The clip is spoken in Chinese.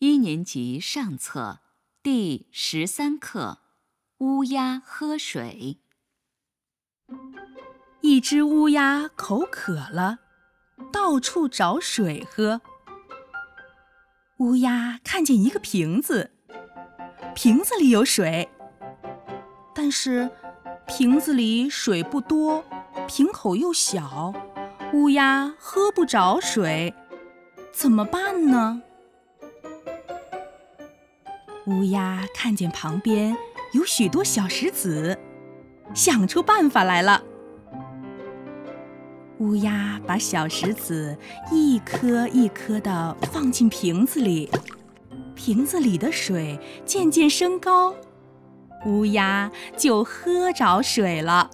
一年级上册第十三课《乌鸦喝水》。一只乌鸦口渴了，到处找水喝。乌鸦看见一个瓶子，瓶子里有水，但是瓶子里水不多，瓶口又小，乌鸦喝不着水，怎么办呢？乌鸦看见旁边有许多小石子，想出办法来了。乌鸦把小石子一颗一颗地放进瓶子里，瓶子里的水渐渐升高，乌鸦就喝着水了。